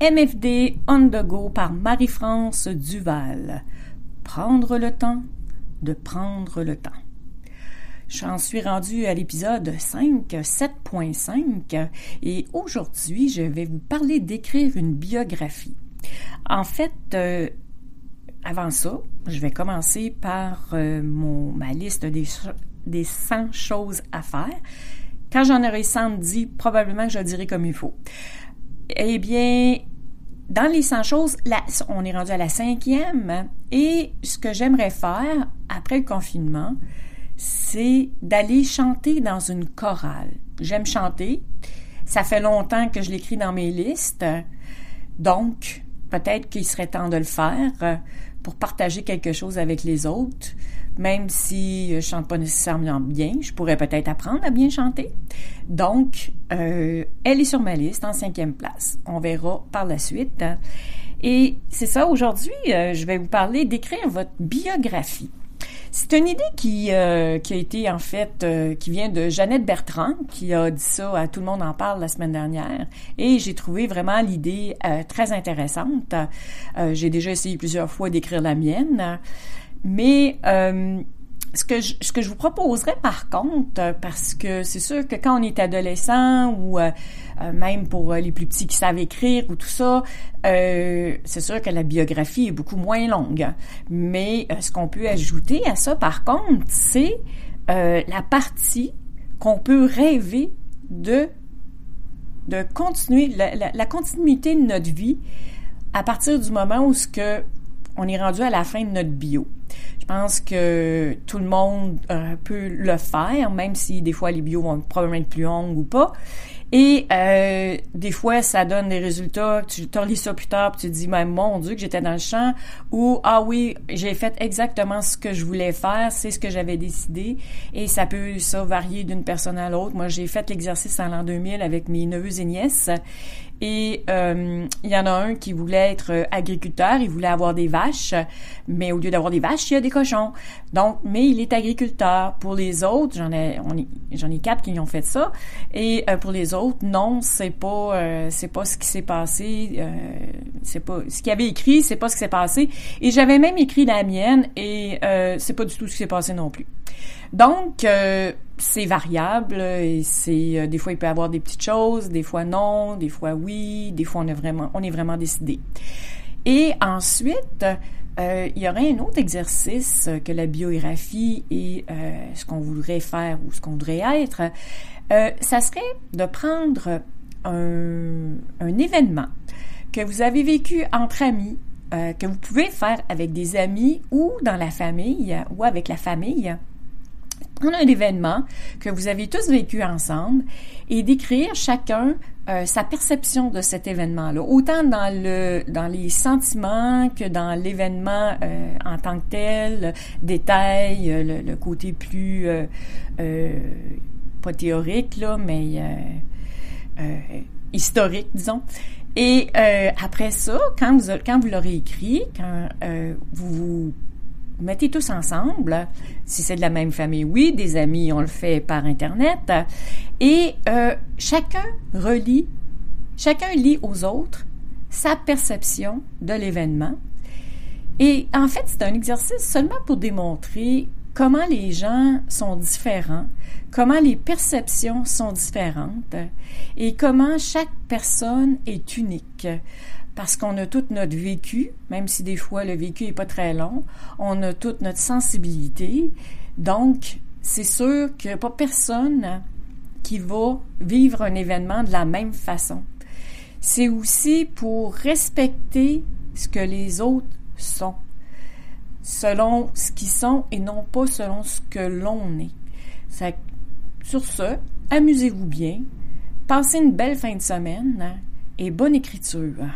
MFD on the go par Marie-France Duval. Prendre le temps de prendre le temps. J'en suis rendue à l'épisode 5, 7.5 et aujourd'hui je vais vous parler d'écrire une biographie. En fait, euh, avant ça, je vais commencer par euh, mon, ma liste des, des 100 choses à faire. Quand j'en aurai 110, probablement que je le dirai comme il faut. Eh bien, dans les 100 choses, on est rendu à la cinquième et ce que j'aimerais faire après le confinement, c'est d'aller chanter dans une chorale. J'aime chanter. Ça fait longtemps que je l'écris dans mes listes. Donc, peut-être qu'il serait temps de le faire pour partager quelque chose avec les autres. Même si je chante pas nécessairement bien, je pourrais peut-être apprendre à bien chanter. Donc, euh, elle est sur ma liste en cinquième place. On verra par la suite. Et c'est ça, aujourd'hui, euh, je vais vous parler d'écrire votre biographie. C'est une idée qui, euh, qui a été en fait, euh, qui vient de Jeannette Bertrand, qui a dit ça à Tout le monde en parle la semaine dernière. Et j'ai trouvé vraiment l'idée euh, très intéressante. j'ai déjà essayé plusieurs fois d'écrire la mienne. Mais ce que je, ce que je vous proposerais par contre, euh, parce que c'est sûr que quand on est adolescent ou euh, euh, même pour les plus petits qui savent écrire ou tout ça, c'est sûr que la biographie est beaucoup moins longue. Mais ce qu'on peut ajouter à ça par contre, c'est la partie qu'on peut rêver de de continuer la, la, la, continuité de notre vie à partir du moment où ce que on est rendu à la fin de notre bio. Je pense que tout le monde euh, peut le faire, même si des fois les bios vont probablement être plus longues ou pas. Et euh, des fois, ça donne des résultats. Tu te relis ça plus tard, puis tu te dis, mais mon Dieu, que j'étais dans le champ. Ou ah oui, j'ai fait exactement ce que je voulais faire, c'est ce que j'avais décidé. Et ça peut ça varier d'une personne à l'autre. Moi, j'ai fait l'exercice en l'an 2000 avec mes neveux et nièces. Et euh, il y en a un qui voulait être agriculteur, il voulait avoir des vaches, mais au lieu d'avoir des vaches, il y a des cochons. Donc, mais il est agriculteur. Pour les autres, j'en ai, j'en ai quatre qui ont fait ça. Et euh, pour les autres, non, c'est pas, euh, c'est pas ce qui s'est passé. Euh, c'est pas ce qu'il avait écrit, c'est pas ce qui s'est passé. Et j'avais même écrit la mienne, et euh, c'est pas du tout ce qui s'est passé non plus. Donc, euh, c'est variable et c'est euh, des fois il peut y avoir des petites choses, des fois non, des fois oui, des fois on est vraiment on est vraiment décidé. Et ensuite, euh, il y aurait un autre exercice que la biographie et ce qu'on voudrait faire ou ce qu'on voudrait être. ça serait de prendre un, un, événement que vous avez vécu entre amis, que vous pouvez faire avec des amis ou dans la famille ou avec la famille prendre un événement que vous avez tous vécu ensemble et d'écrire chacun euh, sa perception de cet événement-là, autant dans le dans les sentiments que dans l'événement euh, en tant que tel, détail, euh, le, côté plus pas théorique là, mais historique, disons. Et après ça, quand vous quand vous l'aurez écrit, quand vous mettez tous ensemble, si c'est de la même famille, oui, des amis, on le fait par Internet, et euh, chacun relit, chacun lit aux autres sa perception de l'événement. Et en fait, c'est un exercice seulement pour démontrer comment les gens sont différents, comment les perceptions sont différentes et comment chaque personne est unique parce qu'on a toute notre vécu, même si des fois le vécu est pas très long, on a toute notre sensibilité. Donc, c'est sûr qu'il n'y a pas personne qui va vivre un événement de la même façon. C'est aussi pour respecter ce que les autres sont, selon ce qu'ils sont et non pas selon ce que l'on est. sur ce, amusez-vous bien, passez une belle fin de semaine et bonne écriture.